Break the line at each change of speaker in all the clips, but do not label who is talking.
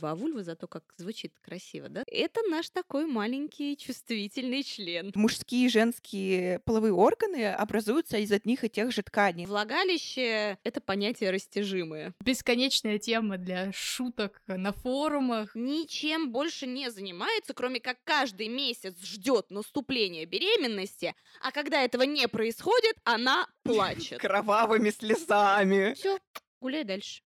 А вульва зато как звучит красиво, да? Это наш такой маленький чувствительный член.
Мужские и женские половые органы образуются из одних и тех же тканей.
Влагалище — это понятие растяжимое.
Бесконечная тема для шуток на форумах.
Ничем больше не занимается, кроме как каждый месяц ждет наступления беременности, а когда этого не происходит, она плачет.
Кровавыми слезами.
Все, гуляй дальше.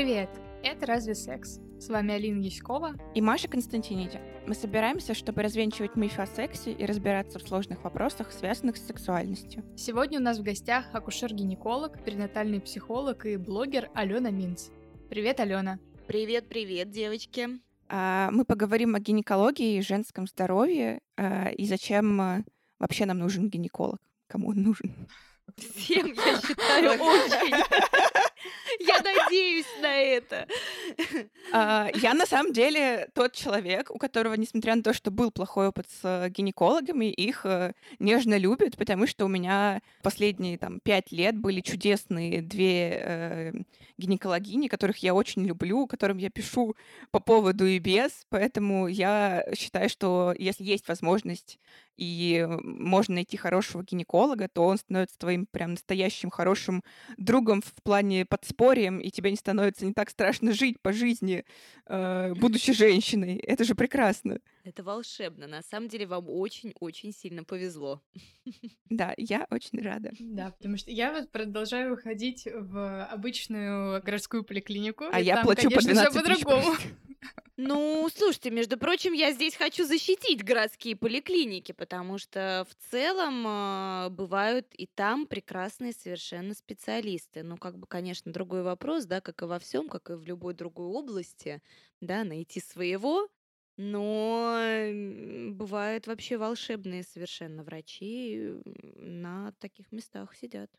Привет! Это «Разве секс?» С вами Алина Яськова
и Маша Константиниди. Мы собираемся, чтобы развенчивать мифы о сексе и разбираться в сложных вопросах, связанных с сексуальностью.
Сегодня у нас в гостях акушер-гинеколог, перинатальный психолог и блогер Алена Минц. Привет, Алена.
Привет-привет, девочки.
А, мы поговорим о гинекологии и женском здоровье а, и зачем а, вообще нам нужен гинеколог. Кому он нужен?
Всем, я считаю, очень. Я надеюсь на это.
А, я на самом деле тот человек, у которого, несмотря на то, что был плохой опыт с э, гинекологами, их э, нежно любят, потому что у меня последние там пять лет были чудесные две э, гинекологини, которых я очень люблю, которым я пишу по поводу и без, поэтому я считаю, что если есть возможность и можно найти хорошего гинеколога, то он становится твоим прям настоящим хорошим другом в плане подспорьем, и тебе не становится не так страшно жить по жизни, э, будучи женщиной. Это же прекрасно.
Это волшебно. На самом деле вам очень-очень сильно повезло.
Да, я очень рада.
Да, потому что я вот продолжаю ходить в обычную городскую поликлинику.
А я там, плачу конечно, по 12 по-другому.
Ну, слушайте, между прочим, я здесь хочу защитить городские поликлиники, потому что в целом э, бывают и там прекрасные совершенно специалисты. Ну, как бы, конечно, другой вопрос, да, как и во всем, как и в любой другой области, да, найти своего, но бывают вообще волшебные совершенно врачи на таких местах сидят.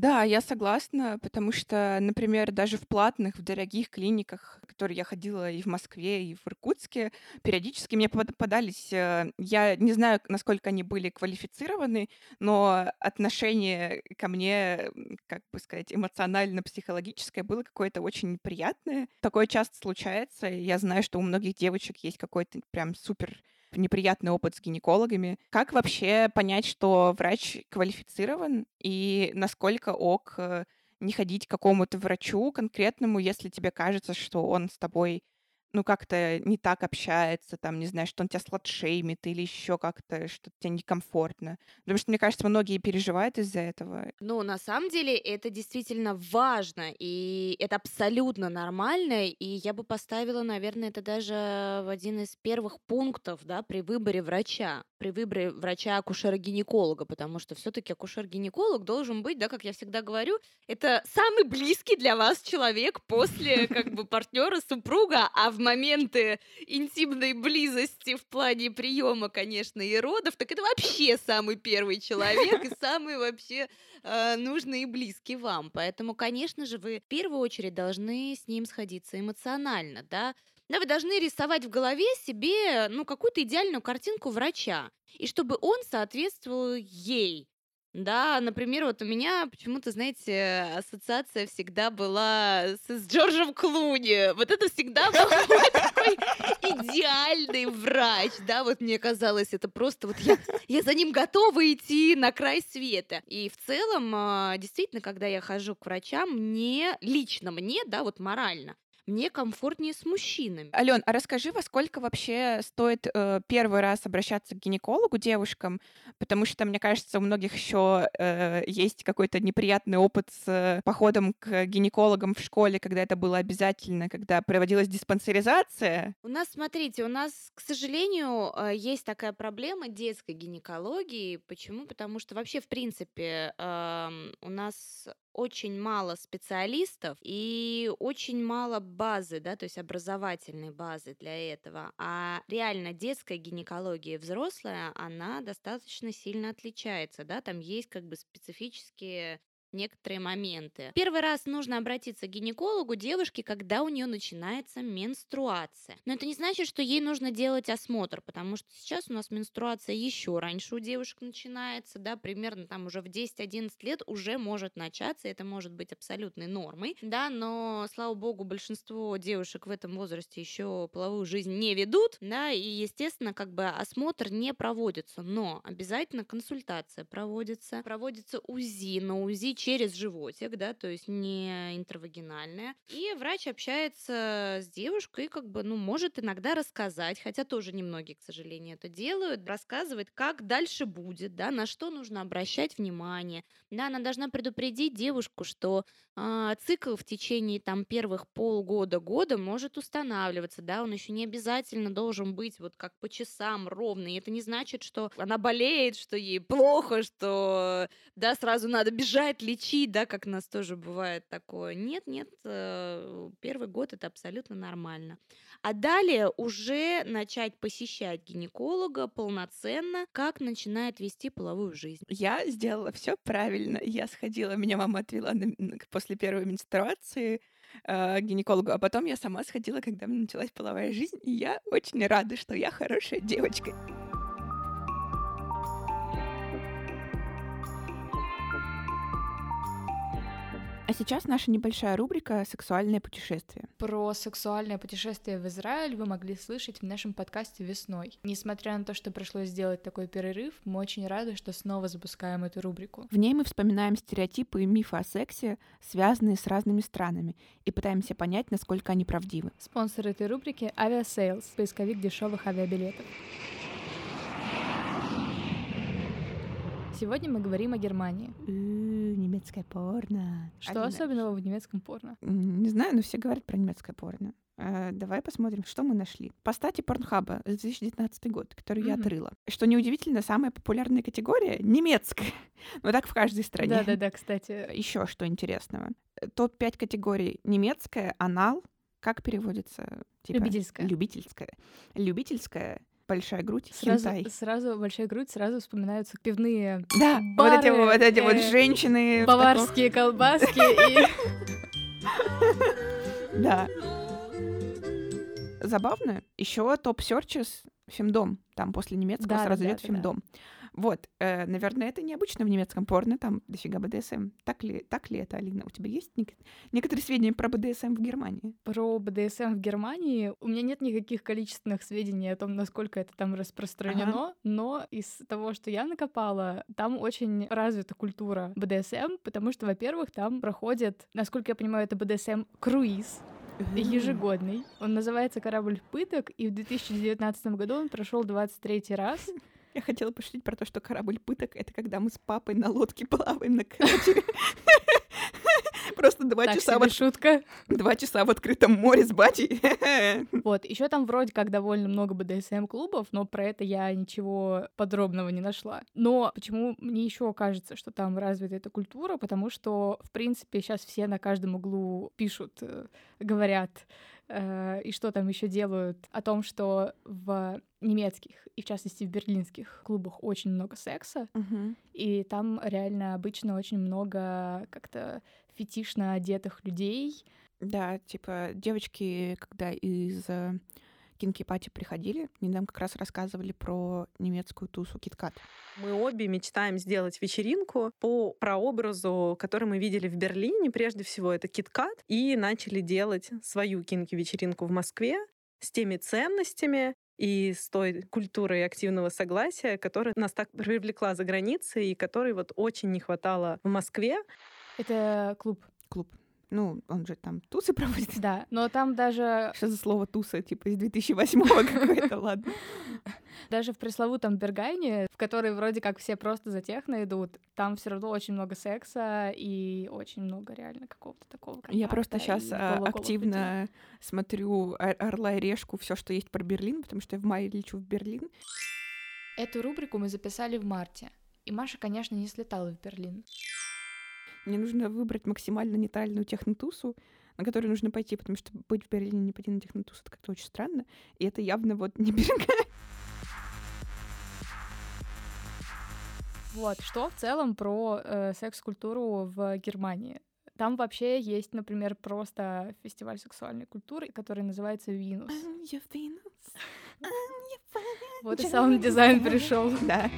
Да, я согласна, потому что, например, даже в платных, в дорогих клиниках, в которые я ходила и в Москве, и в Иркутске, периодически мне попадались, э, я не знаю, насколько они были квалифицированы, но отношение ко мне, как бы сказать, эмоционально-психологическое было какое-то очень приятное. Такое часто случается. Я знаю, что у многих девочек есть какой-то прям супер неприятный опыт с гинекологами. Как вообще понять, что врач квалифицирован и насколько ок э, не ходить к какому-то врачу конкретному, если тебе кажется, что он с тобой ну, как-то не так общается, там, не знаю, что он тебя сладшеймит или еще как-то, что тебе некомфортно. Потому что, мне кажется, многие переживают из-за этого.
Ну, на самом деле, это действительно важно, и это абсолютно нормально, и я бы поставила, наверное, это даже в один из первых пунктов, да, при выборе врача, при выборе врача-акушера-гинеколога, потому что все-таки акушер-гинеколог должен быть, да, как я всегда говорю, это самый близкий для вас человек после, как бы, партнера, супруга, а в в моменты интимной близости в плане приема, конечно, и родов, так это вообще самый первый человек и самый вообще э, нужный и близкий вам. Поэтому, конечно же, вы в первую очередь должны с ним сходиться эмоционально, да, да, вы должны рисовать в голове себе, ну, какую-то идеальную картинку врача, и чтобы он соответствовал ей. Да, например, вот у меня почему-то, знаете, ассоциация всегда была с, с Джорджем Клуни. Вот это всегда был такой идеальный врач, да, вот мне казалось, это просто вот я, я за ним готова идти на край света. И в целом, а, действительно, когда я хожу к врачам, мне, лично мне, да, вот морально, мне комфортнее с мужчинами.
Ален, а расскажи, во сколько вообще стоит э, первый раз обращаться к гинекологу девушкам, потому что, мне кажется, у многих еще э, есть какой-то неприятный опыт с э, походом к гинекологам в школе, когда это было обязательно, когда проводилась диспансеризация.
У нас, смотрите, у нас, к сожалению, э, есть такая проблема детской гинекологии. Почему? Потому что вообще, в принципе, э, у нас очень мало специалистов и очень мало базы, да, то есть образовательной базы для этого. А реально детская гинекология взрослая, она достаточно сильно отличается, да, там есть как бы специфические некоторые моменты. Первый раз нужно обратиться к гинекологу девушке, когда у нее начинается менструация. Но это не значит, что ей нужно делать осмотр, потому что сейчас у нас менструация еще раньше у девушек начинается, да, примерно там уже в 10-11 лет уже может начаться, это может быть абсолютной нормой, да, но, слава богу, большинство девушек в этом возрасте еще половую жизнь не ведут, да, и, естественно, как бы осмотр не проводится, но обязательно консультация проводится, проводится УЗИ, но УЗИ через животик, да, то есть не интравагинальная. И врач общается с девушкой, как бы, ну, может иногда рассказать, хотя тоже немногие, к сожалению, это делают, рассказывает, как дальше будет, да, на что нужно обращать внимание. Да, она должна предупредить девушку, что э, цикл в течение там первых полгода-года может устанавливаться, да, он еще не обязательно должен быть вот как по часам ровный. И это не значит, что она болеет, что ей плохо, что, да, сразу надо бежать, лечить, да, как нас тоже бывает такое. Нет, нет, э, первый год это абсолютно нормально. А далее уже начать посещать гинеколога полноценно, как начинает вести половую жизнь.
Я сделала все правильно. Я сходила, меня мама отвела на, после первой менструации э, к гинекологу, а потом я сама сходила, когда началась половая жизнь, и я очень рада, что я хорошая девочка. А сейчас наша небольшая рубрика «Сексуальное путешествие».
Про сексуальное путешествие в Израиль вы могли слышать в нашем подкасте весной. Несмотря на то, что пришлось сделать такой перерыв, мы очень рады, что снова запускаем эту рубрику.
В ней мы вспоминаем стереотипы и мифы о сексе, связанные с разными странами, и пытаемся понять, насколько они правдивы.
Спонсор этой рубрики — Aviasales, поисковик дешевых авиабилетов. Сегодня мы говорим о Германии.
немецкое порно.
Что особенного в немецком порно?
Не знаю, но все говорят про немецкое порно. Э, давай посмотрим, что мы нашли. По стати Порнхаба за 2019 год, который mm-hmm. я отрыла. Что неудивительно, самая популярная категория — немецкая. Но так в каждой стране.
Да-да-да, кстати.
Еще что интересного. Топ-5 категорий. Немецкая, анал. Как переводится?
Типа, любительская.
Любительская. Любительская большая грудь,
сразу, сразу большая грудь, сразу вспоминаются пивные
Да, бары, вот эти вот, эти вот э, женщины.
Баварские колбаски и...
Да. Забавно. Еще топ Searches Фемдом. Там после немецкого сразу идет Фемдом. Вот, э, наверное, это необычно в немецком порно, там дофига БДСМ. Так ли, так ли это, Алина? У тебя есть нек- некоторые сведения про БДСМ в Германии?
Про БДСМ в Германии у меня нет никаких количественных сведений о том, насколько это там распространено, ага. но из того, что я накопала, там очень развита культура БДСМ, потому что, во-первых, там проходит, насколько я понимаю, это БДСМ круиз, ежегодный. Он называется «Корабль пыток», и в 2019 году он прошел 23 раз.
Я хотела пошутить про то, что корабль пыток — это когда мы с папой на лодке плаваем на катере. Просто два
так
часа...
Вот, шутка.
Два часа в открытом море с батей.
Вот, еще там вроде как довольно много БДСМ-клубов, но про это я ничего подробного не нашла. Но почему мне еще кажется, что там развита эта культура? Потому что, в принципе, сейчас все на каждом углу пишут, э, говорят, э, и что там еще делают, о том, что в немецких и в частности в берлинских клубах очень много секса,
uh-huh.
и там реально обычно очень много как-то фетишно одетых людей.
Да, типа девочки, когда из э, Кинки Пати приходили, они нам как раз рассказывали про немецкую тусу Киткат.
Мы обе мечтаем сделать вечеринку по прообразу, который мы видели в Берлине. Прежде всего, это Киткат. И начали делать свою кинки-вечеринку в Москве с теми ценностями и с той культурой активного согласия, которая нас так привлекла за границей и которой вот очень не хватало в Москве.
Это клуб.
Клуб. Ну, он же там тусы проводит.
Да, но там даже...
Что за слово туса? Типа из 2008-го какое-то, ладно.
Даже в пресловутом Бергайне, в который вроде как все просто за техно идут, там все равно очень много секса и очень много реально какого-то такого
Я просто сейчас а, активно смотрю «Орла и решку», все, что есть про Берлин, потому что я в мае лечу в Берлин.
Эту рубрику мы записали в марте, и Маша, конечно, не слетала в Берлин.
Мне нужно выбрать максимально нейтральную технотусу, на которую нужно пойти, потому что быть в Берлине не пойти на технотусу, это как-то очень странно. И это явно вот не Берлин.
Вот, что в целом про э, секс-культуру в Германии? Там вообще есть, например, просто фестиваль сексуальной культуры, который называется Venus. Вот и саунд-дизайн пришел.
Да.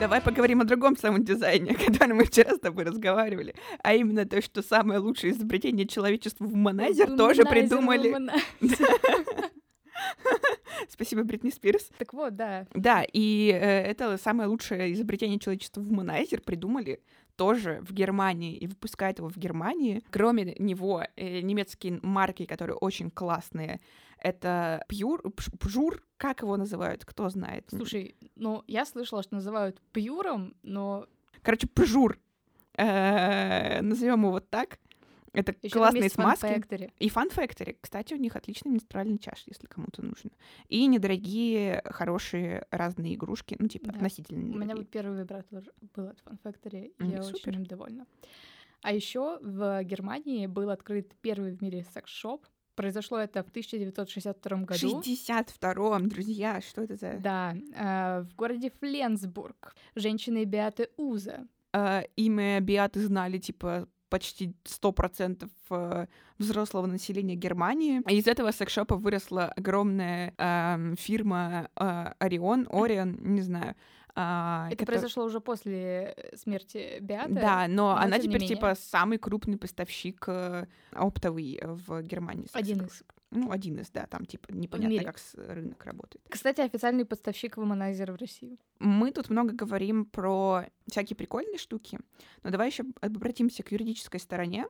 Давай поговорим о другом саунд-дизайне, о котором мы вчера с тобой разговаривали. А именно то, что самое лучшее изобретение человечества в Womanizer тоже придумали... Спасибо, Бритни Спирс.
Так вот, да.
Да, и э, это самое лучшее изобретение человечества в Womanizer придумали тоже в Германии и выпускает его в Германии. Кроме него, э, немецкие марки, которые очень классные, это Pjur, Pjur, как его называют, кто знает?
Слушай, ну, я слышала, что называют Пьюром, но...
Короче, Pjur. Э, Назовем его так. Это Ещё классные смазки. Fun и Fun Factory. Кстати, у них отличный менструальный чаш, если кому-то нужно. И недорогие, хорошие разные игрушки, ну, типа, да. относительно недорогие.
У меня вот первый вибратор был от Fun Factory, mm, я супер. очень им довольна. А еще в Германии был открыт первый в мире секс-шоп. Произошло это в 1962 году.
62-м, друзья, что это за...
Да, э, в городе Фленсбург. Женщины Беаты Уза.
Э, имя Беаты знали, типа, почти 100% э, взрослого населения Германии. Из этого секшопа выросла огромная э, фирма э, Орион, Орион, не знаю.
А, это который... произошло уже после э, смерти Беаты.
Да, но, но она теперь типа самый крупный поставщик э, оптовый в Германии.
Один из
ну, один из, да, там, типа, непонятно, как рынок работает.
Кстати, официальный поставщик вуманайзера в Россию.
Мы тут много говорим про всякие прикольные штуки, но давай еще обратимся к юридической стороне.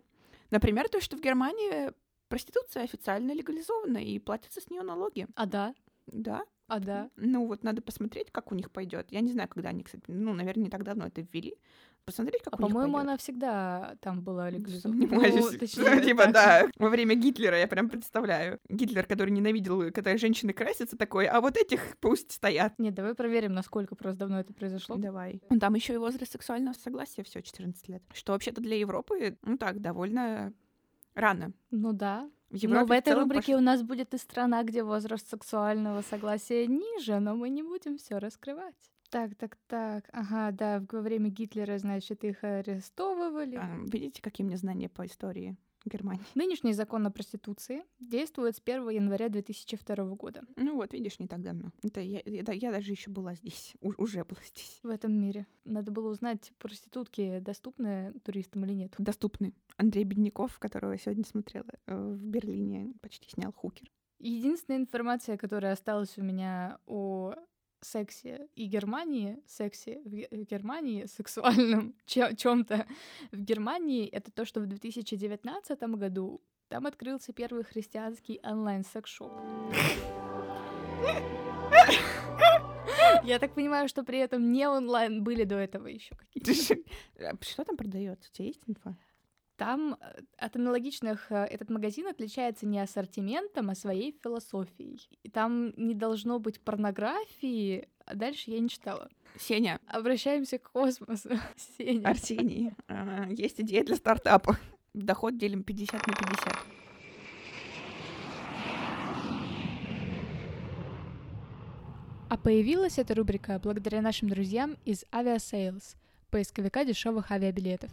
Например, то, что в Германии проституция официально легализована и платятся с нее налоги.
А да?
Да.
А да?
Ну вот надо посмотреть, как у них пойдет. Я не знаю, когда они, кстати, ну, наверное, не так давно это ввели посмотреть, как
а
у них
по-моему,
она
всегда там была легализована.
Ну, точнее, типа, да, во время Гитлера, я прям представляю. Гитлер, который ненавидел, когда женщины красятся, такой, а вот этих пусть стоят.
Нет, давай проверим, насколько просто давно это произошло.
Давай. Там еще и возраст сексуального согласия все 14 лет. Что вообще-то для Европы, ну так, довольно рано.
Ну да. В Европе но в этой в рубрике пош... у нас будет и страна, где возраст сексуального согласия ниже, но мы не будем все раскрывать. Так, так, так. Ага, да, во время Гитлера, значит, их арестовывали.
А, видите, какие мне знания по истории Германии?
Нынешний закон о проституции действует с 1 января 2002 года.
Ну вот, видишь, не так давно. Это я, это я даже еще была здесь, у, уже была здесь.
В этом мире. Надо было узнать, проститутки доступны туристам или нет.
Доступны. Андрей Бедняков, которого я сегодня смотрела э, в Берлине, почти снял хукер.
Единственная информация, которая осталась у меня о сексе и Германии, сексе в Германии, сексуальном чем-то в Германии, это то, что в 2019 году там открылся первый христианский онлайн-секс-шоп. Я так понимаю, что при этом не онлайн были до этого еще какие-то.
Что там продается? У тебя есть инфа?
Там э, от аналогичных э, этот магазин отличается не ассортиментом, а своей философией. И там не должно быть порнографии, а дальше я не читала.
Сеня.
Обращаемся к космосу.
Сеня. Арсений. Есть идея для стартапа. Доход делим 50 на 50.
А появилась эта рубрика благодаря нашим друзьям из Aviasales, поисковика дешевых авиабилетов.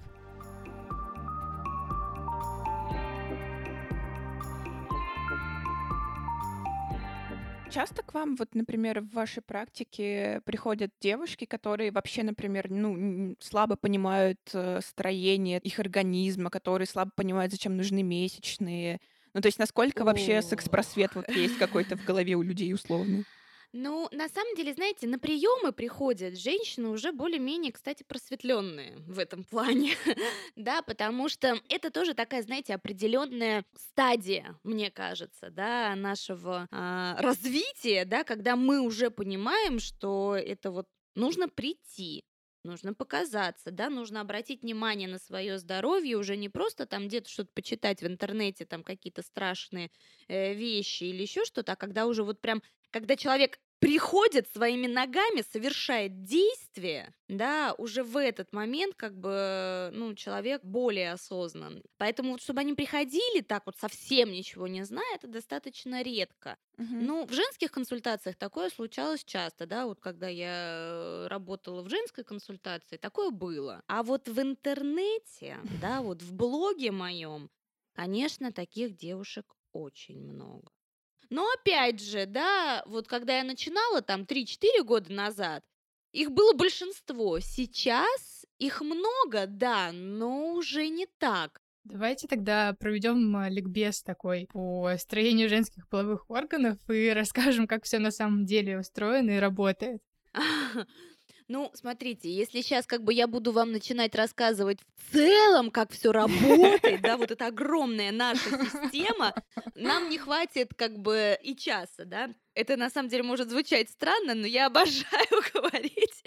Часто к вам, вот, например, в вашей практике приходят девушки, которые вообще, например, ну, слабо понимают э, строение их организма, которые слабо понимают, зачем нужны месячные? Ну, то есть насколько вообще секс-просвет вот есть какой-то в голове у людей условный?
Ну, на самом деле, знаете, на приемы приходят женщины уже более-менее, кстати, просветленные в этом плане, да, потому что это тоже такая, знаете, определенная стадия, мне кажется, да, нашего а, развития, да, когда мы уже понимаем, что это вот нужно прийти, нужно показаться, да, нужно обратить внимание на свое здоровье, уже не просто там где-то что-то почитать в интернете, там какие-то страшные э, вещи или еще что-то, а когда уже вот прям, когда человек приходит своими ногами, совершает действие, да, уже в этот момент как бы, ну, человек более осознан. Поэтому вот, чтобы они приходили так вот совсем ничего не зная, это достаточно редко.
Мгм.
Ну, в женских консультациях такое случалось часто, да, вот когда я э, работала в женской консультации, такое было. А вот в интернете, да, вот в блоге моем, конечно, таких девушек очень много. Но опять же, да, вот когда я начинала там 3-4 года назад, их было большинство. Сейчас их много, да, но уже не так.
Давайте тогда проведем а, ликбез такой по строению женских половых органов и расскажем, как все на самом деле устроено и работает.
Ну, смотрите, если сейчас как бы я буду вам начинать рассказывать в целом, как все работает, да, вот эта огромная наша система, нам не хватит как бы и часа, да. Это на самом деле может звучать странно, но я обожаю говорить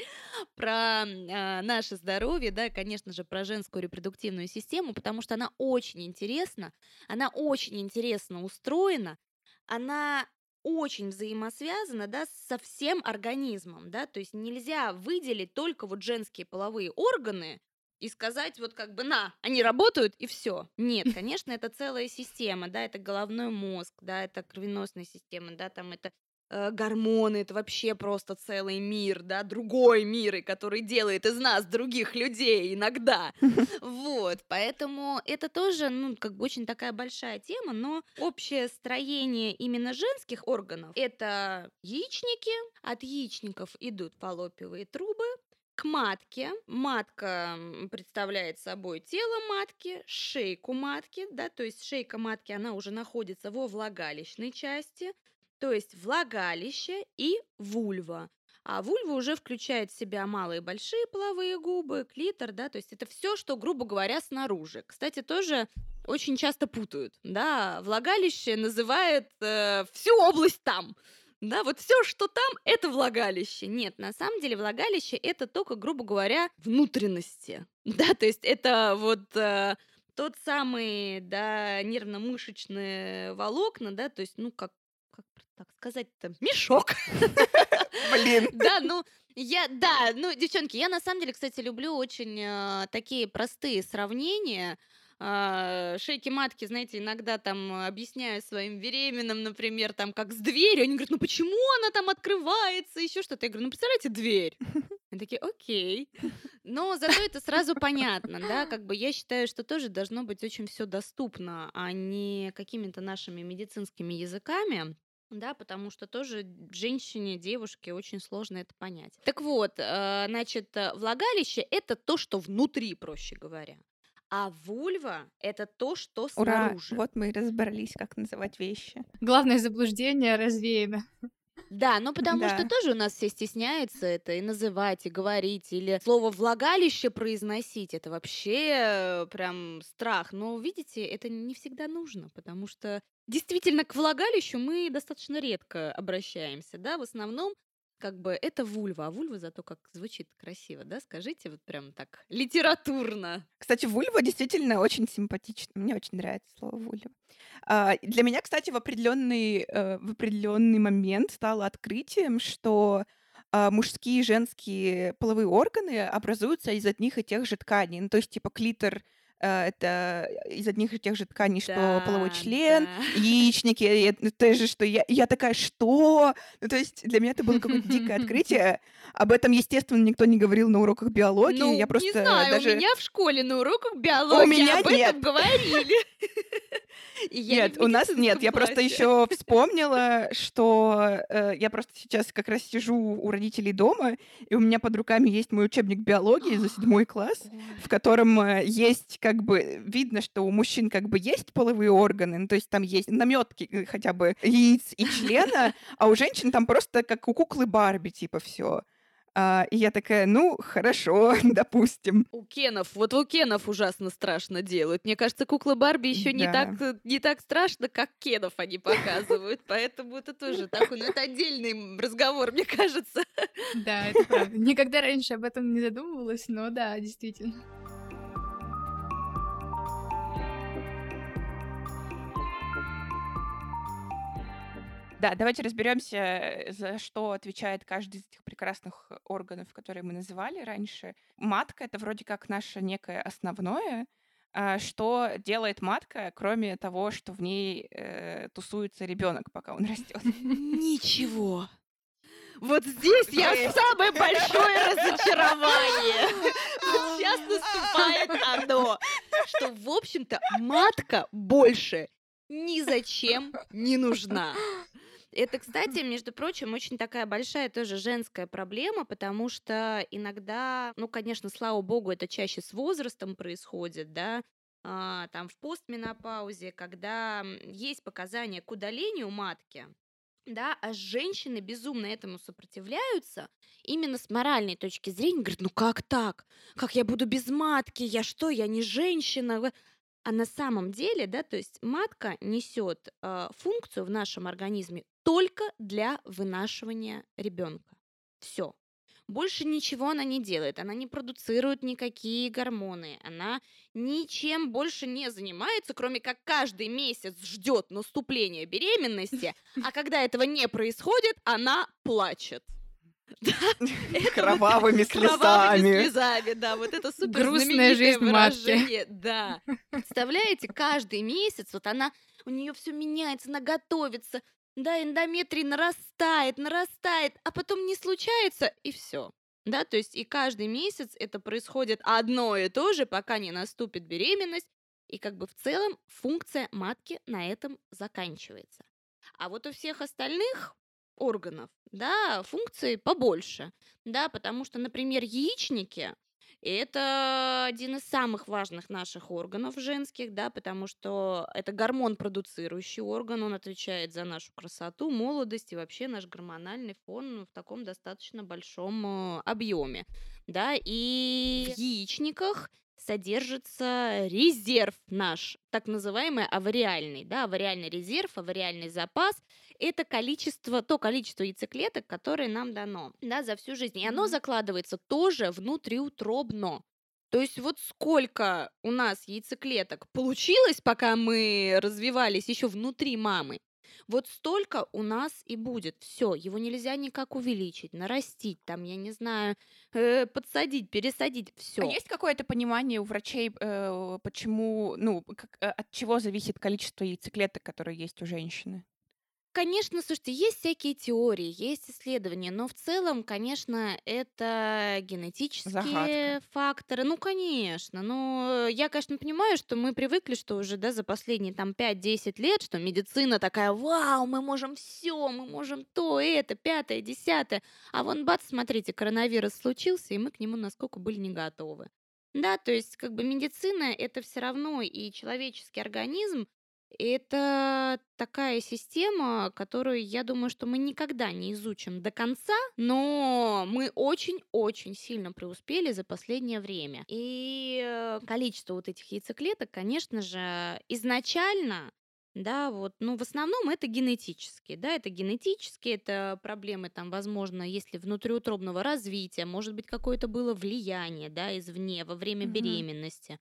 про а, наше здоровье, да, конечно же, про женскую репродуктивную систему, потому что она очень интересна, она очень интересно устроена, она очень взаимосвязано, да, со всем организмом, да, то есть нельзя выделить только вот женские половые органы и сказать вот как бы на, они работают и все. Нет, конечно, это целая система, да, это головной мозг, да, это кровеносная система, да, там это э, гормоны, это вообще просто целый мир, да, другой мир, и который делает из нас других людей иногда. Вот, поэтому это тоже, ну, как бы очень такая большая тема, но общее строение именно женских органов — это яичники, от яичников идут фаллопиевые трубы, к матке. Матка представляет собой тело матки, шейку матки, да, то есть шейка матки, она уже находится во влагалищной части, то есть влагалище и вульва. А вульва уже включает в себя малые и большие половые губы, клитор, да, то есть это все, что, грубо говоря, снаружи. Кстати, тоже очень часто путают, да, влагалище называет э, всю область там, да, вот все, что там, это влагалище. Нет, на самом деле влагалище это только, грубо говоря, внутренности, да, то есть это вот э, тот самый, да, нервно-мышечные волокна, да, то есть, ну, как, так сказать-то, мешок.
Блин.
Да, ну, я, да, ну, девчонки, я на самом деле, кстати, люблю очень э, такие простые сравнения. А, шейки матки, знаете, иногда там объясняю своим беременным, например, там как с дверью, они говорят, ну почему она там открывается, еще что-то. Я говорю, ну представляете, дверь. Они такие, окей. Но зато это сразу понятно, да, как бы я считаю, что тоже должно быть очень все доступно, а не какими-то нашими медицинскими языками. Да, потому что тоже женщине, девушке очень сложно это понять. Так вот, э, значит, э, влагалище это то, что внутри, проще говоря. А вульва это то, что
Ура!
снаружи.
Вот мы и разобрались, как называть вещи.
Главное заблуждение развеяно.
Да, ну потому что
Да.
тоже у нас все стесняются это и называть, и говорить, или слово влагалище произносить. Это вообще э, прям страх. Но видите, это не всегда нужно, потому что действительно к влагалищу мы достаточно редко обращаемся, да, в основном как бы это вульва, а вульва зато как звучит красиво, да, скажите вот прям так литературно.
Кстати, вульва действительно очень симпатична. Мне очень нравится слово вульва. А, для меня, кстати, в определенный, э, в определенный момент стало открытием, что а, мужские и женские половые органы образуются из одних и тех же тканей. Ну, то есть, типа, клитор это из одних и тех же тканей, что половой
Да,
член,
да.
яичники, и это то же, что я, я такая, что? Ну, то есть для меня это было какое-то дикое открытие. Об этом, естественно, никто не говорил на уроках биологии.
Ну,
я просто
не знаю,
даже...
у меня в школе на уроках биологии
меня
об этом
нет.
говорили. И я не
Нет, у нас нет. Я просто еще вспомнила, что э, я просто сейчас как раз сижу у родителей дома, и у меня под руками есть мой учебник биологии за седьмой класс, в котором э, есть как бы видно, что у мужчин как бы есть половые органы, ну, то есть там есть наметки э, хотя бы яиц и члена, а у женщин там просто как у куклы Барби типа все. и я такая, ну хорошо, допустим.
У Кенов, вот у Кенов ужасно страшно делают. Мне кажется, куклы Барби еще не
Да.
так э, не так страшно, как Кенов они показывают, поэтому это тоже такой, ну это отдельный разговор, мне кажется.
Да, это правда. Никогда раньше об этом не задумывалась, но да, действительно.
Да, давайте разберемся, за что отвечает каждый из этих прекрасных органов, которые мы называли раньше. Матка это вроде как наше некое основное. А что делает матка, кроме того, что в ней э, тусуется ребенок, пока он растет?
Ничего. Вот здесь я самое большое разочарование. Сейчас наступает оно, что, в общем-то, матка больше ни зачем не нужна. Это, кстати, между прочим, очень такая большая тоже женская проблема, потому что иногда, ну, конечно, слава богу, это чаще с возрастом происходит, да, а, там в постменопаузе, когда есть показания к удалению матки, да, а женщины безумно этому сопротивляются, именно с моральной точки зрения, говорят, ну как так? Как я буду без матки? Я что, я не женщина? А на самом деле, да, то есть матка несет э, функцию в нашем организме только для вынашивания ребенка. Все. Больше ничего она не делает, она не продуцирует никакие гормоны, она ничем больше не занимается, кроме как каждый месяц ждет наступления беременности, а когда этого не происходит, она плачет.
Кровавыми
слезами. слезами, да, вот это супер
Грустная жизнь матки.
Да. Представляете, каждый месяц вот она, у нее все меняется, она готовится, да, эндометрий нарастает, нарастает, а потом не случается, и все. Да, то есть и каждый месяц это происходит одно и то же, пока не наступит беременность, и как бы в целом функция матки на этом заканчивается. А вот у всех остальных органов, да, функции побольше, да, потому что, например, яичники это один из самых важных наших органов женских, да, потому что это гормон продуцирующий орган, он отвечает за нашу красоту, молодость и вообще наш гормональный фон в таком достаточно большом э, объеме, да, и в яичниках содержится резерв наш, так называемый авариальный, да, авариальный резерв, авариальный запас – это количество, то количество яйцеклеток, которое нам дано, да, за всю жизнь. И оно закладывается тоже внутриутробно. То есть вот сколько у нас яйцеклеток получилось, пока мы развивались еще внутри мамы, вот столько у нас и будет. Все, его нельзя никак увеличить, нарастить, там, я не знаю, э, подсадить, пересадить, все.
А есть какое-то понимание у врачей, э, почему, ну, как, э, от чего зависит количество яйцеклеток, которые есть у женщины?
Конечно, слушайте, есть всякие теории, есть исследования, но в целом, конечно, это генетические
Загадка.
факторы. Ну, конечно. Но я, конечно, понимаю, что мы привыкли, что уже да, за последние там 5-10 лет, что медицина такая, вау, мы можем все, мы можем то, это, пятое, десятое. А вон, бац, смотрите, коронавирус случился, и мы к нему насколько были не готовы. Да, то есть как бы медицина это все равно и человеческий организм, это такая система, которую, я думаю, что мы никогда не изучим до конца, но мы очень-очень сильно преуспели за последнее время. И э, количество вот этих яйцеклеток, конечно же, изначально да, вот, ну, в основном это генетические, да, это генетические, это проблемы там, возможно, если внутриутробного развития, может быть, какое-то было влияние, да, извне во время
Мгм.
беременности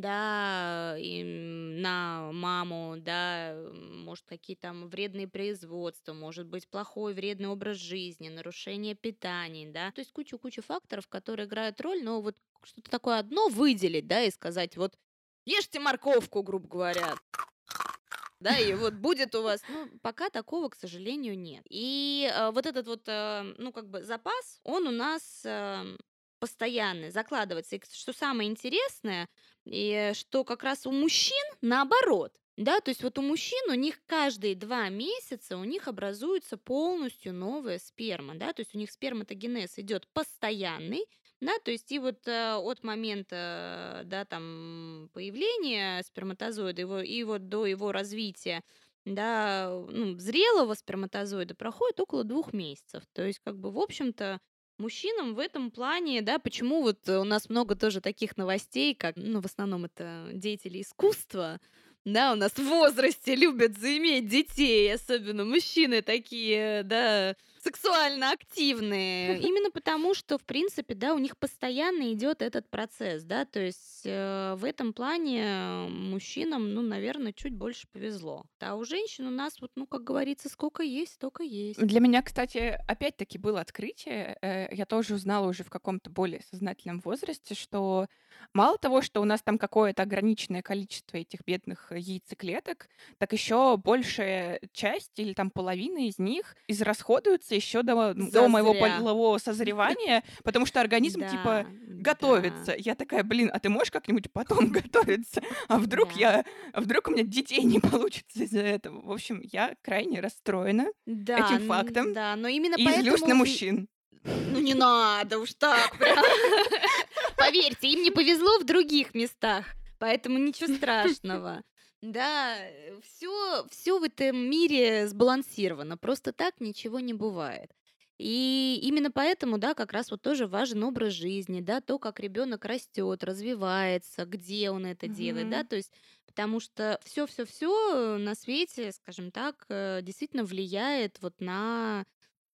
да, и на маму, да, может, какие там вредные производства, может быть, плохой вредный образ жизни, нарушение питания, да, то есть кучу-кучу факторов, которые играют роль, но вот что-то такое одно выделить, да, и сказать, вот, ешьте морковку, грубо говоря, да, и вот будет у вас, ну, пока такого, к сожалению, нет. И э, вот этот вот, э, ну, как бы запас, он у нас э, постоянный, закладывается. И что самое интересное, и что как раз у мужчин наоборот. Да, то есть вот у мужчин у них каждые два месяца у них образуется полностью новая сперма, да, то есть у них сперматогенез идет постоянный, да, то есть и вот э, от момента, да, там появления сперматозоида его, и вот до его развития, да, ну, зрелого сперматозоида проходит около двух месяцев. То есть как бы в общем-то Мужчинам в этом плане, да, почему вот у нас много тоже таких новостей, как, ну, в основном это деятели искусства, да, у нас в возрасте любят заиметь детей, особенно мужчины такие, да, сексуально активные. Именно потому, что, в принципе, да, у них постоянно идет этот процесс, да, то есть э, в этом плане мужчинам, ну, наверное, чуть больше повезло. А у женщин у нас вот, ну, как говорится, сколько есть, столько есть.
Для меня, кстати, опять-таки было открытие. Э, я тоже узнала уже в каком-то более сознательном возрасте, что мало того, что у нас там какое-то ограниченное количество этих бедных яйцеклеток, так еще большая часть или там половина из них израсходуются еще до, до моего полового созревания, потому что организм типа готовится.
да.
Я такая, блин, а ты можешь как-нибудь потом готовиться? А вдруг
Да.
я, а вдруг у меня детей не получится из-за этого? В общем, я крайне расстроена этим фактом
Да, но именно
и
поэтому...
на мужчин.
Ну не надо уж так. Поверьте, им не повезло в других местах, поэтому ничего страшного. Да, все, все в этом мире сбалансировано, просто так ничего не бывает. И именно поэтому, да, как раз вот тоже важен образ жизни, да, то, как ребенок растет, развивается, где он это делает, да, то есть потому что все-все-все на свете, скажем так, э, действительно влияет вот на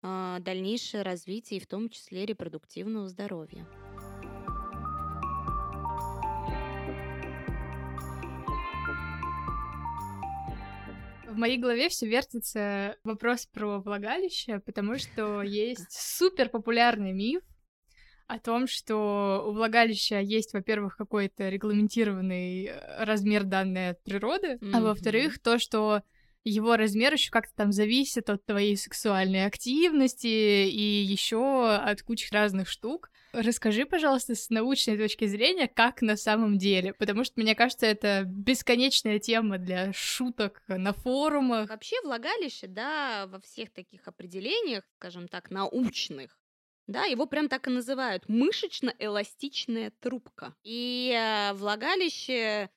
дальнейшее развитие, и в том числе репродуктивного здоровья.
В моей голове все вертится вопрос про влагалище, потому что есть супер популярный миф о том, что у влагалища есть, во-первых, какой-то регламентированный э, размер данный от природы, а
Мгм.
во-вторых, то, что его размер еще как-то там зависит от твоей сексуальной активности и еще от кучи разных штук. Расскажи, пожалуйста, с научной точки зрения, как на самом деле, потому что, мне кажется, это бесконечная тема для шуток на форумах.
Вообще влагалище, да, во всех таких определениях, скажем так, научных, да, его прям так и называют мышечно-эластичная трубка. И э, влагалище,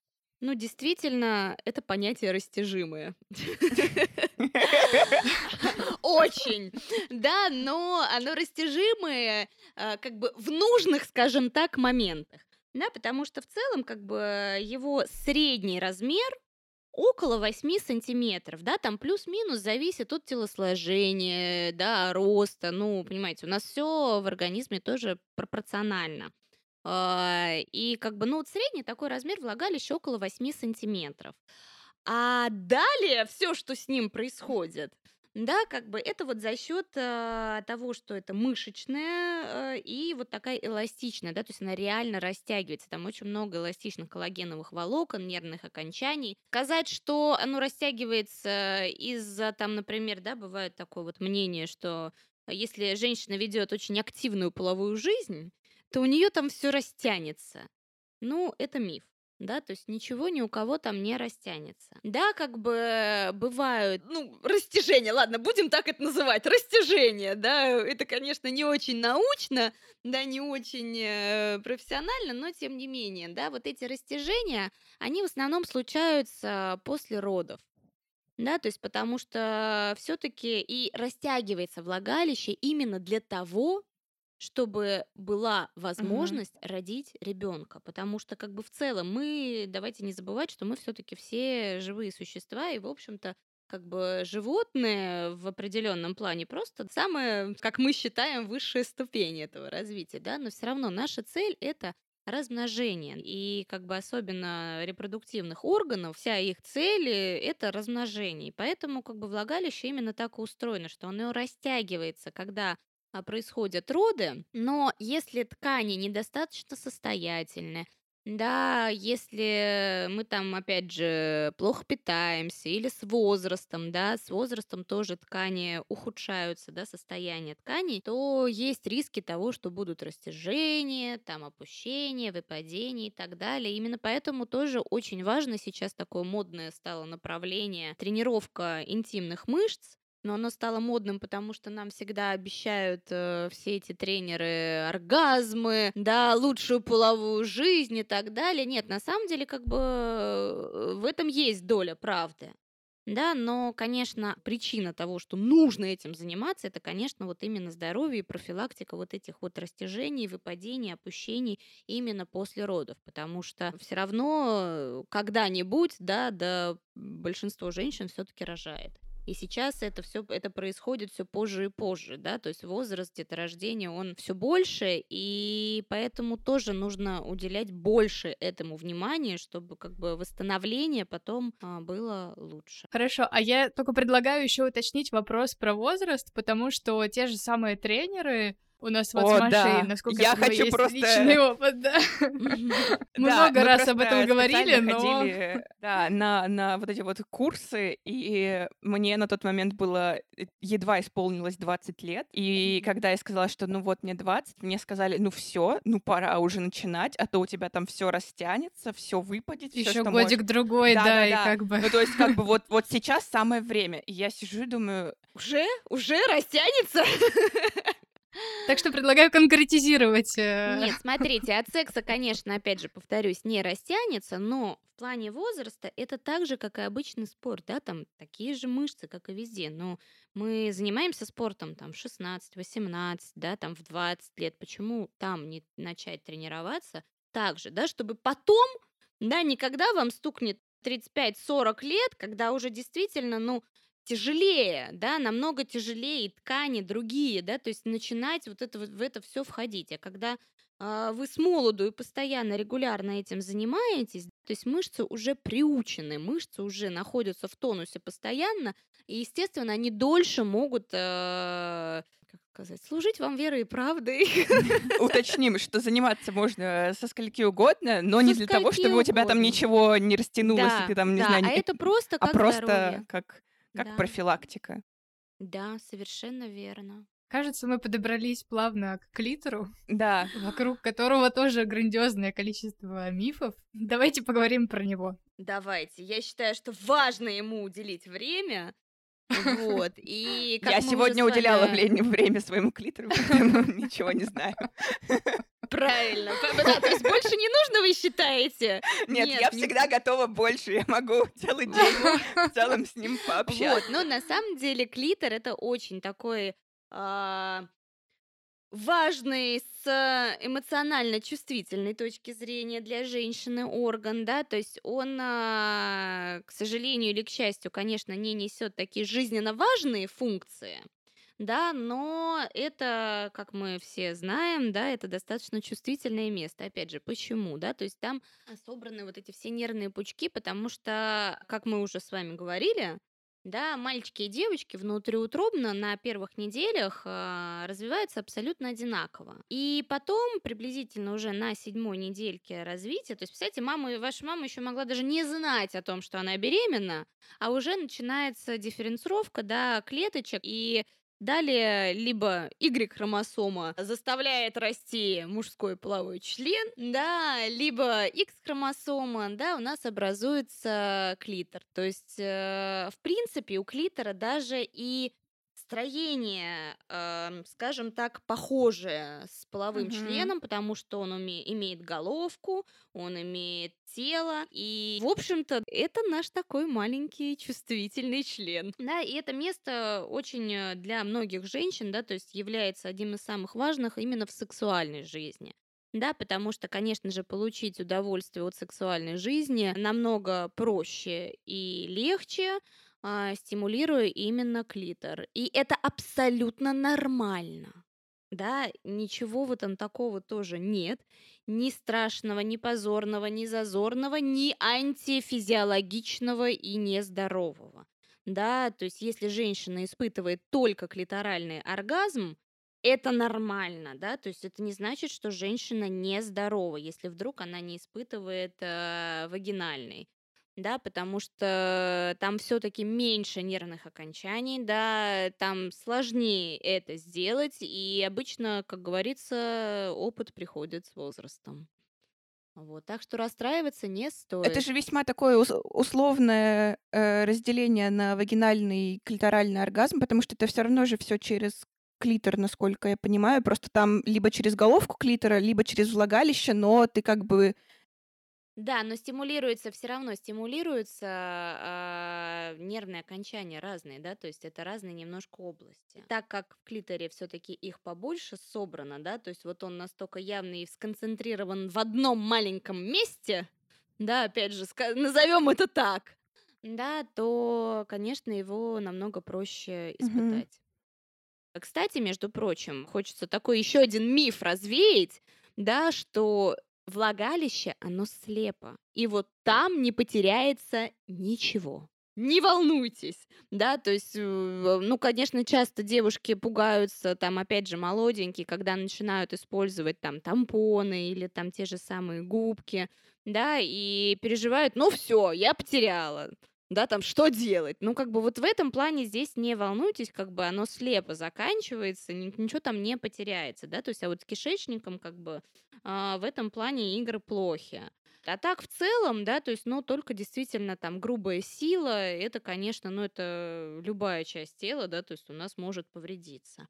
ну, действительно, это понятие растяжимое. Очень, да, но оно растяжимое э, как бы в нужных, скажем так, моментах. Да, потому что в целом как бы его средний размер около 8 сантиметров, да, там плюс-минус зависит от телосложения, да, роста, ну, понимаете, у нас все в организме тоже пропорционально. А, И как бы, ну, вот средний такой размер влагалища около 8 сантиметров. А далее все, что с ним происходит, да, как бы это вот за счет э, того, что это мышечная э, и вот такая эластичная, да, то есть она реально растягивается. Там очень много эластичных коллагеновых волокон, нервных окончаний. Сказать, что оно растягивается из-за там, например, да, бывает такое вот мнение, что если женщина ведет очень активную половую жизнь, то у нее там все растянется. Ну, это миф. Да, то есть ничего ни у кого там не растянется. Да, как бы бывают, ну, растяжения, ладно, будем так это называть, растяжения, да, это, конечно, не очень научно, да, не очень э, профессионально, но тем не менее, да, вот эти растяжения, они в основном случаются после родов. Да, то есть потому что все-таки и растягивается влагалище именно для того, чтобы была возможность родить ребенка. Потому что, как бы в целом, мы, давайте не забывать, что мы все-таки все живые существа, и, в общем-то, как бы животные в определенном плане просто самая, как мы считаем, высшая ступень этого развития, да, но все равно наша цель это размножение. И как бы особенно репродуктивных органов, вся их цель это размножение. И поэтому как бы влагалище именно так и устроено, что оно растягивается, когда происходят роды, но если ткани недостаточно состоятельны, да, если мы там, опять же, плохо питаемся или с возрастом, да, с возрастом тоже ткани ухудшаются, да, состояние тканей, то есть риски того, что будут растяжения, там опущения, выпадения и так далее. Именно поэтому тоже очень важно сейчас такое модное стало направление тренировка интимных мышц, но оно стало модным, потому что нам всегда обещают э, все эти тренеры оргазмы, да, лучшую половую жизнь и так далее. Нет, на самом деле, как бы в этом есть доля правды. Да, но, конечно, причина того, что нужно этим заниматься, это, конечно, вот именно здоровье и профилактика вот этих вот растяжений, выпадений, опущений именно после родов, потому что все равно э, когда-нибудь, да, да, большинство женщин все-таки рожает. И сейчас это все это происходит все позже и позже, да, то есть возраст деторождения, он все больше, и поэтому тоже нужно уделять больше этому внимания, чтобы как бы восстановление потом а, было лучше.
Хорошо, а я только предлагаю еще уточнить вопрос про возраст, потому что те же самые тренеры, у нас вот О, с Машей, да. насколько я хочу есть просто... личный опыт, да. Мы много раз об этом говорили, но...
да, на, вот эти вот курсы, и мне на тот момент было э, едва исполнилось 20 лет, и когда я сказала, что ну вот мне 20, мне сказали, ну все, ну пора уже начинать, а то у тебя там все растянется, все выпадет.
Еще годик может... другой, да, и как бы...
Ну то есть как бы вот сейчас самое время, и я сижу и думаю...
Уже? Уже растянется?
Так что предлагаю конкретизировать. Э,
Нет, смотрите, от секса, конечно, опять же, повторюсь, не растянется, но в плане возраста это так же, как и обычный спорт, да, там такие же мышцы, как и везде. Но мы занимаемся спортом там в 16, 18, да, там в 20 лет. Почему там не начать тренироваться так же, да, чтобы потом, да, никогда вам стукнет 35-40 лет, когда уже действительно, ну, тяжелее, да, намного тяжелее, и ткани другие, да, то есть начинать вот это, в это все входить. А когда э, вы с молоду и постоянно, регулярно этим занимаетесь, то есть мышцы уже приучены, мышцы уже находятся в тонусе постоянно, и, естественно, они дольше могут э, как сказать, служить вам верой и правдой.
Уточним, что заниматься можно со скольки угодно, но со не для того, чтобы у тебя там ничего не растянулось, да, и ты там, не
да,
знаю...
А не... это просто как
А просто
здоровье.
как как Да. профилактика.
Да, совершенно верно.
Кажется, мы подобрались плавно к клитору,
Да.
вокруг которого тоже грандиозное количество мифов. Давайте поговорим про него.
Давайте. Я считаю, что важно ему уделить время. Вот. И
как Я сегодня уделяла время своему клитору, поэтому ничего не знаю.
Правильно. Да, то есть больше не нужно, вы считаете?
Нет, Нет я не... всегда готова больше. Я могу целый день в целом с ним пообщаться. Вот,
но на самом деле клитор это очень такой а, важный с эмоционально чувствительной точки зрения для женщины орган, да, то есть он, а, к сожалению или к счастью, конечно, не несет такие жизненно важные функции, да, но это, как мы все знаем, да, это достаточно чувствительное место. Опять же, почему, да, то есть там собраны вот эти все нервные пучки, потому что, как мы уже с вами говорили, да, мальчики и девочки внутриутробно на первых неделях э, развиваются абсолютно одинаково. И потом, приблизительно уже на седьмой недельке развития, то есть, представляете, мама, ваша мама еще могла даже не знать о том, что она беременна, а уже начинается дифференцировка, да, клеточек, и Далее либо Y-хромосома заставляет расти мужской половой член, да, либо X-хромосома, да, у нас образуется клитор. То есть, э, в принципе, у клитора даже и строение, э, скажем так, похожее с половым Мгм. членом, потому что он уме- имеет головку, он имеет тело, и, в общем-то, это наш такой маленький чувствительный член. Да, и это место очень э, для многих женщин, да, то есть является одним из самых важных именно в сексуальной жизни. Да, потому что, конечно же, получить удовольствие от сексуальной жизни намного проще и легче, а, стимулируя именно клитор. И это абсолютно нормально. Да, ничего в этом такого тоже нет. Ни страшного, ни позорного, ни зазорного, ни антифизиологичного и нездорового. Да, то есть если женщина испытывает только клиторальный оргазм, это нормально, да, то есть это не значит, что женщина нездорова, если вдруг она не испытывает э, вагинальный да, потому что там все-таки меньше нервных окончаний, да, там сложнее это сделать, и обычно, как говорится, опыт приходит с возрастом. Вот, так что расстраиваться не стоит.
Это же весьма такое условное э, разделение на вагинальный и клиторальный оргазм, потому что это все равно же все через клитор, насколько я понимаю, просто там либо через головку клитора, либо через влагалище, но ты как бы
да, но стимулируется все равно, стимулируются а, нервные окончания разные, да, то есть это разные немножко области. Так как в клиторе все-таки их побольше собрано, да, то есть вот он настолько явный и сконцентрирован в одном маленьком месте, да, опять же, назовем это так, да, то, конечно, его намного проще испытать. Кстати, между прочим, хочется такой еще один миф развеять, да, что влагалище, оно слепо, и вот там не потеряется ничего. Не волнуйтесь, да, то есть, э, ну, конечно, часто девушки пугаются, там, опять же, молоденькие, когда начинают использовать там тампоны или там те же самые губки, да, и переживают, ну все, я потеряла, да, там, что делать? Ну, как бы вот в этом плане здесь не волнуйтесь, как бы оно слепо заканчивается, ни- ничего там не потеряется, да, то есть, а вот с кишечником, как бы, а, в этом плане игры плохи. А так в целом, да, то есть, ну, только действительно там грубая сила, это, конечно, ну, это любая часть тела, да, то есть у нас может повредиться.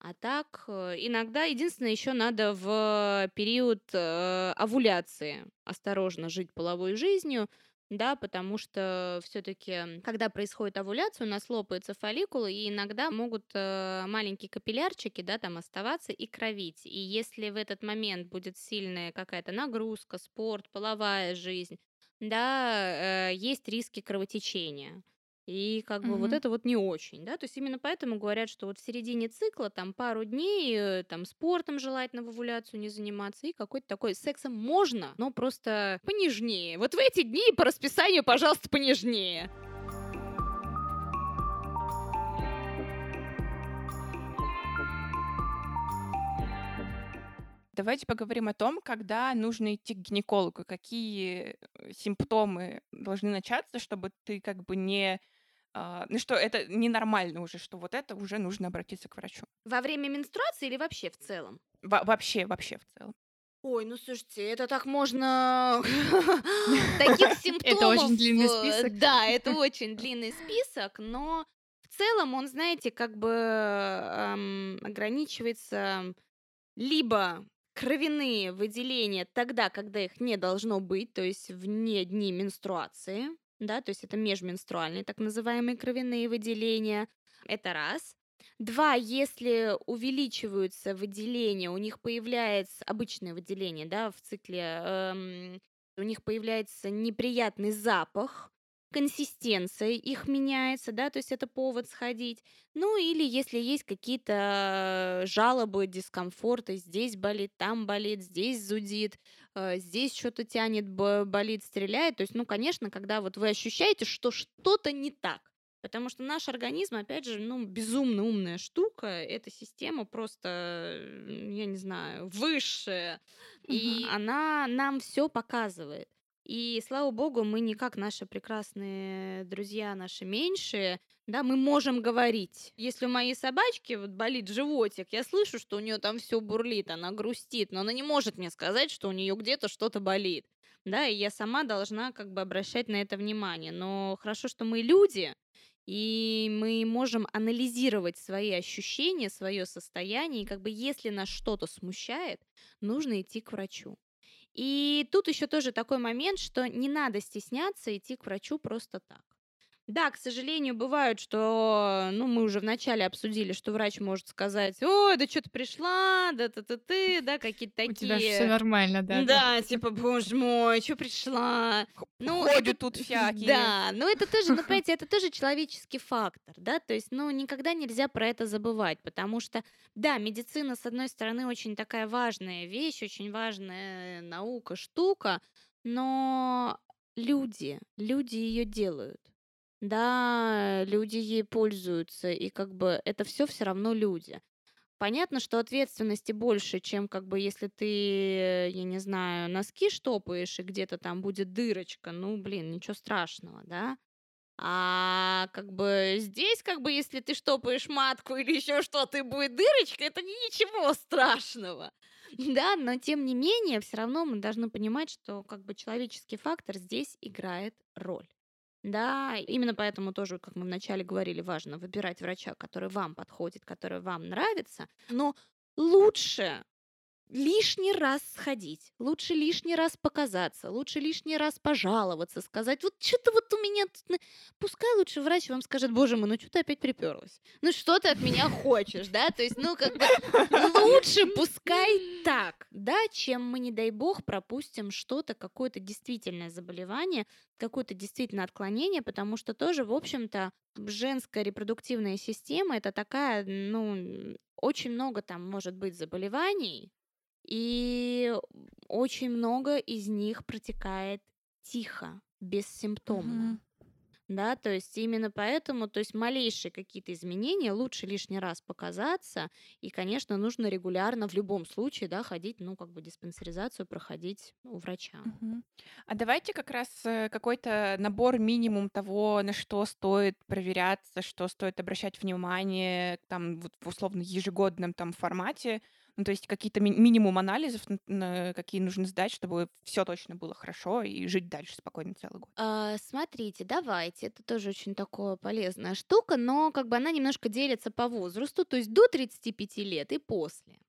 А так, э, иногда, единственное, еще надо в период э, овуляции осторожно жить половой жизнью, да, потому что все-таки, когда происходит овуляция, у нас лопается фолликулы, и иногда могут э, маленькие капиллярчики, да, там оставаться и кровить. И если в этот момент будет сильная какая-то нагрузка, спорт, половая жизнь, да, э, есть риски кровотечения. И как бы вот это вот не очень, да, то есть именно поэтому говорят, что вот в середине цикла там пару дней э, там спортом желательно в овуляцию не заниматься и какой-то такой сексом можно, но просто понежнее. Вот в эти дни по расписанию, пожалуйста, понежнее.
Давайте поговорим о том, когда нужно идти к гинекологу, какие э, симптомы должны начаться, чтобы ты как бы не... а, ну что это ненормально уже, что вот это уже нужно обратиться к врачу.
Во время менструации или вообще в целом?
Во- вообще, вообще в целом.
Ой, ну слушайте, это так можно... Таких симптомов...
Это очень длинный
э,
список.
Да, это очень длинный список, но в целом он, знаете, как бы эм, ограничивается либо кровяные выделения тогда, когда их не должно быть, то есть вне дни менструации, да, то есть это межменструальные так называемые кровяные выделения. Это раз. Два, если увеличиваются выделения, у них появляется обычное выделение, да, в цикле, эм, у них появляется неприятный запах, консистенция их меняется, да, то есть это повод сходить. Ну или если есть какие-то жалобы, дискомфорты, здесь болит, там болит, здесь зудит, э, здесь что-то тянет, бо- болит, стреляет. То есть, ну, конечно, когда вот вы ощущаете, что что-то не так, Потому что наш организм, опять же, ну, безумно умная штука. Эта система просто, э, я не знаю, высшая. И
Мгм.
она нам все показывает. И слава богу, мы не как наши прекрасные друзья, наши меньшие, да, мы можем говорить. Если у моей собачки вот болит животик, я слышу, что у нее там все бурлит, она грустит, но она не может мне сказать, что у нее где-то что-то болит. Да, и я сама должна как бы обращать на это внимание. Но хорошо, что мы люди, и мы можем анализировать свои ощущения, свое состояние, и как бы если нас что-то смущает, нужно идти к врачу. И тут еще тоже такой момент, что не надо стесняться идти к врачу просто так. Да, к сожалению, бывает, что, ну, мы уже вначале обсудили, что врач может сказать, ой, да что ты пришла, да ты ты ты, да, какие-то
У тебя
такие.
все нормально, да?
Да, типа, боже мой, что пришла? Ну,
Ходят
это-
тут всякие.
Да, но это тоже, ну, понимаете, это тоже человеческий фактор, да, то есть, ну, никогда нельзя про это забывать, потому что, да, медицина, с одной стороны, очень такая важная вещь, очень важная наука, штука, но люди, люди ее делают. Да, люди ей пользуются, и как бы это все все равно люди. Понятно, что ответственности больше, чем как бы если ты, я не знаю, носки штопаешь, и где-то там будет дырочка, ну, блин, ничего страшного, да? А как бы здесь, как бы, если ты штопаешь матку или еще что-то, и будет дырочка, это ничего страшного. Да, но тем не менее, все равно мы должны понимать, что как бы человеческий фактор здесь играет роль. Да, именно поэтому тоже, как мы вначале говорили, важно выбирать врача, который вам подходит, который вам нравится. Но лучше лишний раз сходить, лучше лишний раз показаться, лучше лишний раз пожаловаться, сказать, вот что-то вот у меня... Тут... Пускай лучше врач вам скажет, боже мой, ну что ты опять приперлась? Ну что ты от меня хочешь, да? То есть, ну как бы лучше пускай так, да, чем мы, не дай бог, пропустим что-то, какое-то действительное заболевание, какое-то действительно отклонение, потому что тоже, в общем-то, женская репродуктивная система это такая, ну, очень много там может быть заболеваний, и очень много из них протекает тихо, бессимптомно.
Мгм.
Да, то есть именно поэтому, то есть малейшие какие-то изменения лучше лишний раз показаться, и, конечно, нужно регулярно в любом случае, да, ходить, ну, как бы диспансеризацию проходить у врача.
Мгм. А давайте как раз э, какой-то набор минимум того, на что стоит проверяться, что стоит обращать внимание, там вот в условно ежегодном там формате. Ну, то есть какие-то ми- минимум анализов, какие нужно сдать, чтобы все точно было хорошо и жить дальше спокойно целый год.
А, смотрите, давайте, это тоже очень такая полезная штука, но как бы она немножко делится по возрасту, то есть до 35 лет и после.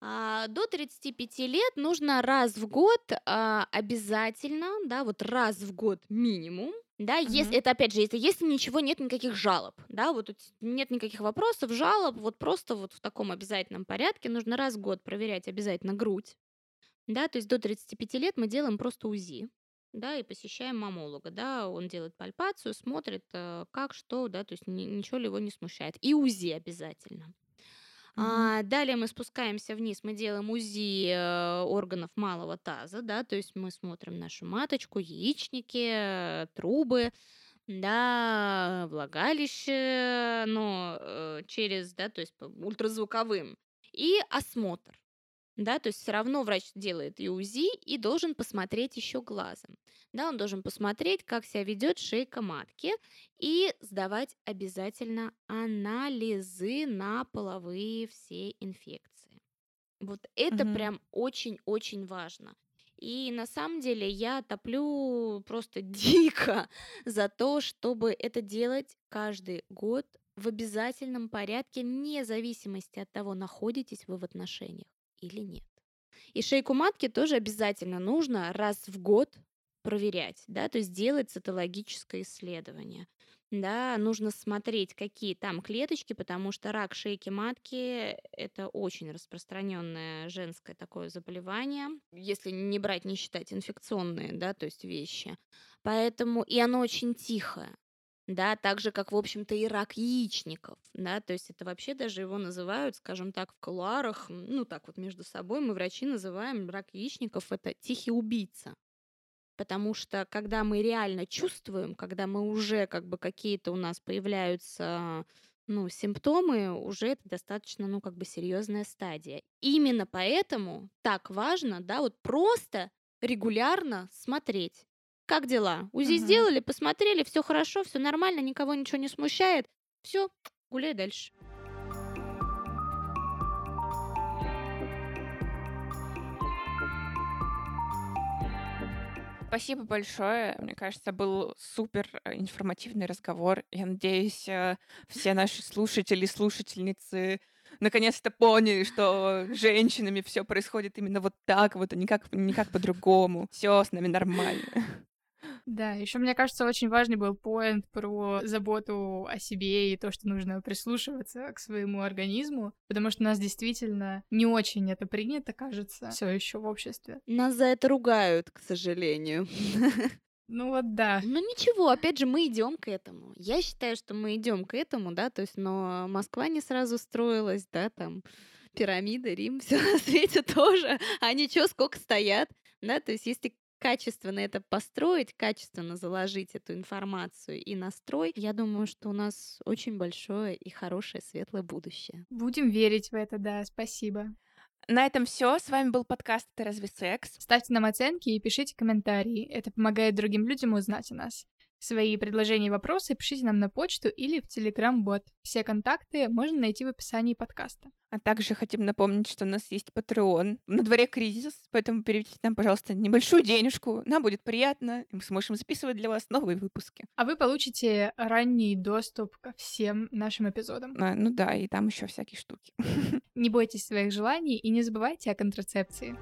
А, до 35 лет нужно раз в год а, обязательно, да, вот раз в год минимум, да, если
Мгм.
это опять же, если, если ничего нет никаких жалоб, да, вот тут нет никаких вопросов, жалоб, вот просто вот в таком обязательном порядке нужно раз в год проверять обязательно грудь, да, то есть до 35 лет мы делаем просто УЗИ, да, и посещаем мамолога, да, он делает пальпацию, смотрит, э, как, что, да, то есть ни- ничего ли его не смущает. И УЗИ обязательно. А, далее мы спускаемся вниз, мы делаем УЗИ э, органов малого таза, да, то есть мы смотрим нашу маточку, яичники, трубы, да, влагалище, но э, через, да, то есть ультразвуковым, и осмотр. Да, то есть все равно врач делает и УЗИ и должен посмотреть еще глазом. Да, он должен посмотреть, как себя ведет шейка матки и сдавать обязательно анализы на половые все инфекции. Вот это
Мгм.
прям очень-очень важно. И на самом деле я топлю просто дико за то, чтобы это делать каждый год в обязательном порядке, вне зависимости от того, находитесь вы в отношениях или нет. И шейку матки тоже обязательно нужно раз в год проверять, да, то есть делать цитологическое исследование. Да, нужно смотреть, какие там клеточки, потому что рак шейки матки – это очень распространенное женское такое заболевание, если не брать, не считать инфекционные, да, то есть вещи. Поэтому и оно очень тихое да, так же, как, в общем-то, и рак яичников, да, то есть это вообще даже его называют, скажем так, в кулуарах, м, ну, так вот между собой мы, врачи, называем рак яичников это тихий убийца. Потому что когда мы реально чувствуем, когда мы уже как бы какие-то у нас появляются ну, симптомы, уже это достаточно, ну, как бы серьезная стадия. Именно поэтому так важно, да, вот просто регулярно смотреть. Как дела? УЗИ
Мгм.
сделали, посмотрели, все хорошо, все нормально, никого ничего не смущает. Все, гуляй дальше.
Спасибо большое. Мне кажется, был супер э, информативный разговор. Я надеюсь, э, все наши слушатели, слушательницы наконец-то поняли, что с женщинами все происходит именно вот так вот, а никак, никак по-другому. Все с нами нормально.
Да, еще мне кажется, очень важный был поинт про заботу о себе и то, что нужно прислушиваться к своему организму, потому что у нас действительно не очень это принято, кажется, все еще в обществе.
Нас за это ругают, к сожалению.
Ну вот да.
Ну ничего, опять же, мы идем к этому. Я считаю, что мы идем к этому, да, то есть, но Москва не сразу строилась, да, там пирамида, Рим, все на свете тоже. А ничего, сколько стоят, да, то есть, если качественно это построить, качественно заложить эту информацию и настрой, я думаю, что у нас очень большое и хорошее светлое будущее.
Будем верить в это, да, спасибо.
На этом все. С вами был подкаст «Это разве секс?».
Ставьте нам оценки и пишите комментарии. Это помогает другим людям узнать о нас. Свои предложения и вопросы пишите нам на почту или в Telegram-бот. Все контакты можно найти в описании подкаста.
А также хотим напомнить, что у нас есть Patreon. На дворе кризис, поэтому переведите нам, пожалуйста, небольшую денежку. Нам будет приятно, и мы сможем записывать для вас новые выпуски.
А вы получите ранний доступ ко всем нашим эпизодам.
А, ну да, и там еще всякие штуки.
Не бойтесь своих желаний и не забывайте о контрацепции.